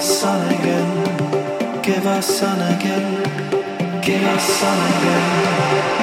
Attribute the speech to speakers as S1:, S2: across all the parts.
S1: us sun again. Give us sun again. Give us sun again.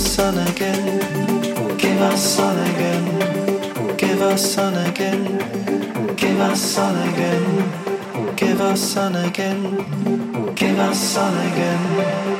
S1: us sun again. Give us sun again. Give us sun again. Give us sun again. Give us sun again. Give us sun again.